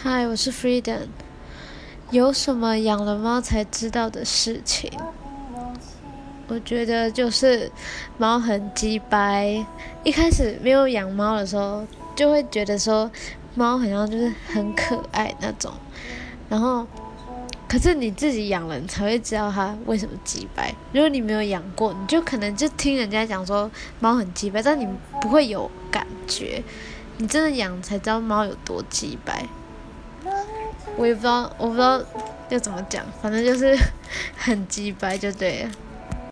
嗨，我是 Freedom。有什么养了猫才知道的事情？我觉得就是猫很鸡掰。一开始没有养猫的时候，就会觉得说猫好像就是很可爱那种。然后，可是你自己养了，你才会知道它为什么鸡掰。如果你没有养过，你就可能就听人家讲说猫很鸡掰，但你不会有感觉。你真的养才知道猫有多鸡掰。我也不知道，我不知道要怎么讲，反正就是 很鸡掰就对了。